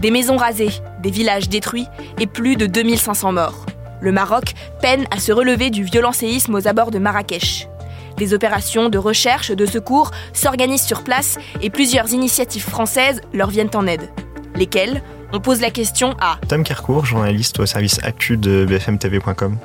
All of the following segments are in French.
Des maisons rasées, des villages détruits et plus de 2500 morts. Le Maroc peine à se relever du violent séisme aux abords de Marrakech. Des opérations de recherche, de secours s'organisent sur place et plusieurs initiatives françaises leur viennent en aide. Lesquelles? On pose la question à Tom Kercourt, journaliste au service actu de bfmtv.com.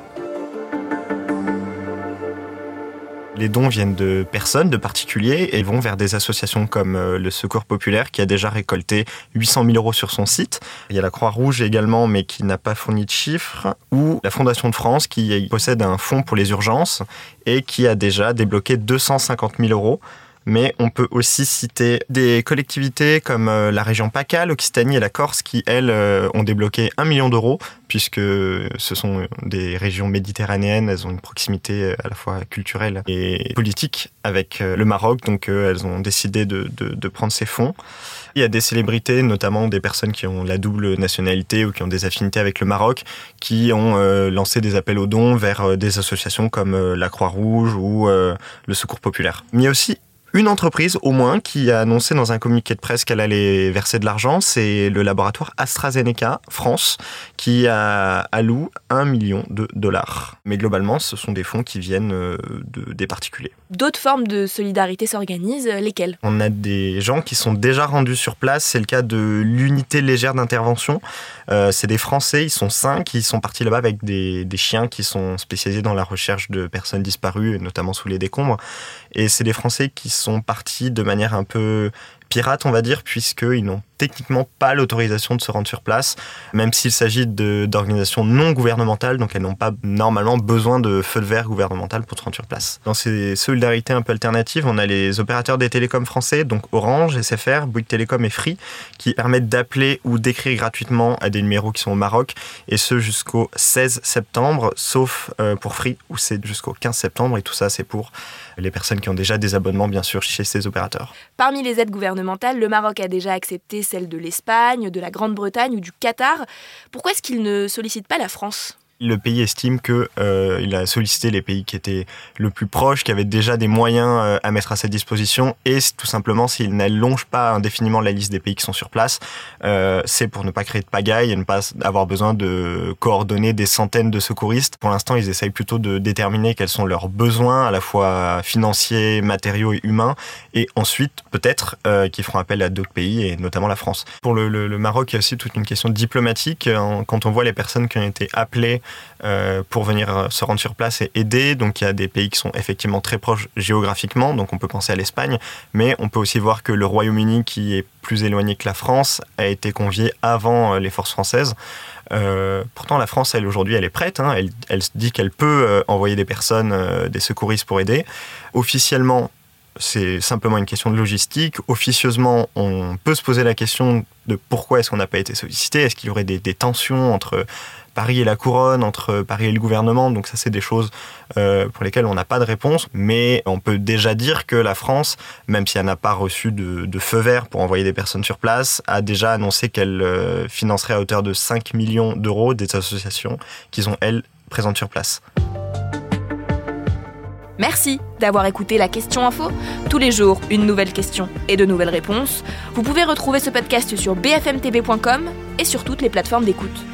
Les dons viennent de personnes, de particuliers, et vont vers des associations comme euh, le Secours Populaire, qui a déjà récolté 800 000 euros sur son site. Il y a la Croix-Rouge également, mais qui n'a pas fourni de chiffres. Ou la Fondation de France, qui possède un fonds pour les urgences et qui a déjà débloqué 250 000 euros mais on peut aussi citer des collectivités comme euh, la région PACA, l'Occitanie et la Corse qui, elles, euh, ont débloqué un million d'euros, puisque ce sont des régions méditerranéennes, elles ont une proximité euh, à la fois culturelle et politique avec le Maroc, donc elles ont décidé de, de, prendre ces fonds. Il y a des célébrités, notamment des personnes qui ont la double nationalité ou qui ont des affinités avec le Maroc, qui ont lancé des appels aux dons vers des associations comme la Croix-Rouge ou le Secours Populaire. Mais il y a aussi une entreprise au moins qui a annoncé dans un communiqué de presse qu'elle allait verser de l'argent, c'est le laboratoire AstraZeneca France qui a alloue un million de dollars. Mais globalement, ce sont des fonds qui viennent euh, de, des particuliers. D'autres formes de solidarité s'organisent, euh, lesquelles? On a des gens qui sont déjà rendus sur place, c'est le cas de l'unité légère d'intervention. Euh, c'est des Français, ils sont cinq, ils sont partis là-bas avec des, des chiens qui sont spécialisés dans la recherche de personnes disparues, notamment sous les décombres. Et c'est des Français qui sont partis de manière un peu pirate, on va dire, puisqu'ils n'ont techniquement pas l'autorisation de se rendre sur place, même s'il s'agit d'organisations non gouvernementales, donc elles n'ont pas normalement besoin de feu de verre gouvernemental pour se rendre sur place. Dans ces solidarités un peu alternatives, on a les opérateurs des télécoms français, donc Orange, SFR, Bouygues Télécom et Free, qui permettent d'appeler ou d'écrire gratuitement à des numéros qui sont au Maroc, et ce jusqu'au 16 septembre, sauf euh, pour Free, où c'est jusqu'au 15 septembre, et tout ça c'est pour les personnes qui ont déjà des abonnements, bien sûr, chez ces opérateurs. Parmi les aides gouvernementales, le Maroc a déjà accepté celle de l'Espagne, de la Grande-Bretagne ou du Qatar. Pourquoi est-ce qu'il ne sollicite pas la France? Le pays estime qu'il euh, a sollicité les pays qui étaient le plus proches, qui avaient déjà des moyens euh, à mettre à sa disposition, et tout simplement s'il n'allonge pas indéfiniment la liste des pays qui sont sur place, euh, c'est pour ne pas créer de pagaille et ne pas avoir besoin de coordonner des centaines de secouristes. Pour l'instant, ils essayent plutôt de déterminer quels sont leurs besoins, à la fois financiers, matériaux et humains, et ensuite peut-être euh, qu'ils feront appel à d'autres pays, et notamment la France. Pour le, le, le, Maroc, il y a aussi toute une question diplomatique. Quand on voit les personnes qui ont été appelées euh, pour venir euh, se rendre sur place et aider. Donc il y a des pays qui sont effectivement très proches géographiquement, donc on peut penser à l'Espagne, mais on peut aussi voir que le Royaume-Uni, qui est plus éloigné que la France, a été convié avant euh, les forces françaises. pourtant, la France, elle, aujourd'hui, elle est prête. Hein. elle, elle, dit qu'elle peut envoyer des personnes, des secouristes pour aider. Officiellement, c'est simplement une question de logistique. Officieusement, on peut se poser la question de pourquoi est-ce qu'on n'a pas été sollicité? Est-ce qu'il y aurait des, des, tensions entre Paris et la couronne, entre Paris et le gouvernement. Donc ça, c'est des choses euh, pour lesquelles on n'a pas de réponse. Mais on peut déjà dire que la France, même si elle n'a pas reçu de, feu vert pour envoyer des personnes sur place, a déjà annoncé qu'elle euh, financerait à hauteur de 5 millions d'euros des associations qui sont, elles, présentes sur place. Merci d'avoir écouté la question info. Tous les jours, une nouvelle question et de nouvelles réponses. Vous pouvez retrouver ce podcast sur bfmtv.com et sur toutes les plateformes d'écoute.